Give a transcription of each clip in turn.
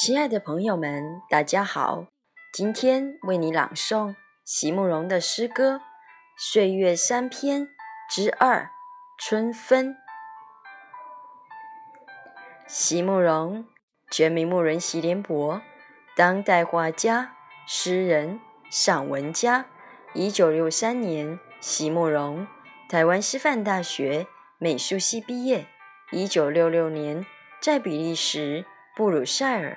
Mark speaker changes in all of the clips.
Speaker 1: 亲爱的朋友们，大家好！今天为你朗诵席慕容的诗歌《岁月三篇之二春分》。席慕容，全名慕人席联博，当代画家、诗人、散文家。一九六三年，席慕容台湾师范大学美术系毕业。一九六六年，在比利时布鲁塞尔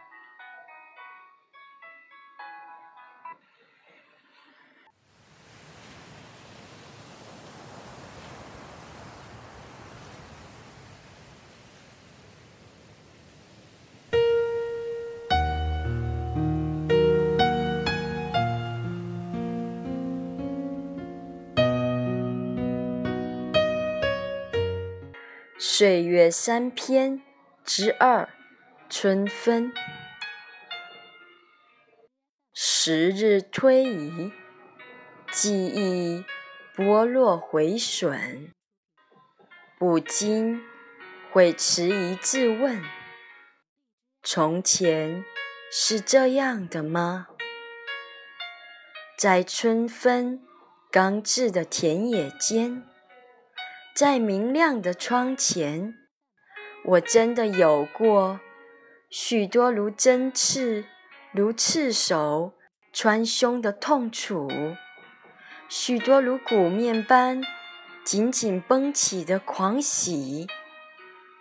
Speaker 1: 岁月三篇之二，春分。时日推移，记忆剥落回损，不禁会迟疑自问：从前是这样的吗？在春分刚至的田野间。在明亮的窗前，我真的有过许多如针刺、如刺手穿胸的痛楚，许多如鼓面般紧紧绷起的狂喜，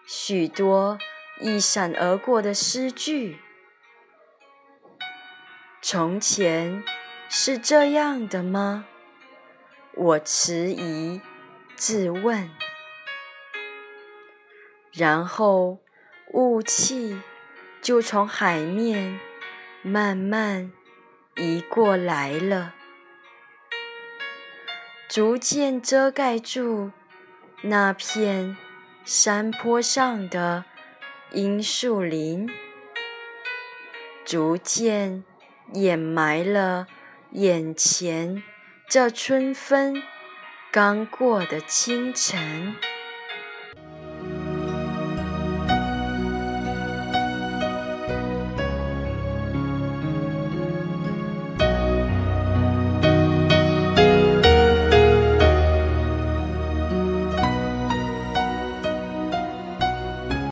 Speaker 1: 许多一闪而过的诗句。从前是这样的吗？我迟疑。自问，然后雾气就从海面慢慢移过来了，逐渐遮盖住那片山坡上的樱树林，逐渐掩埋了眼前这春分。刚过的清晨。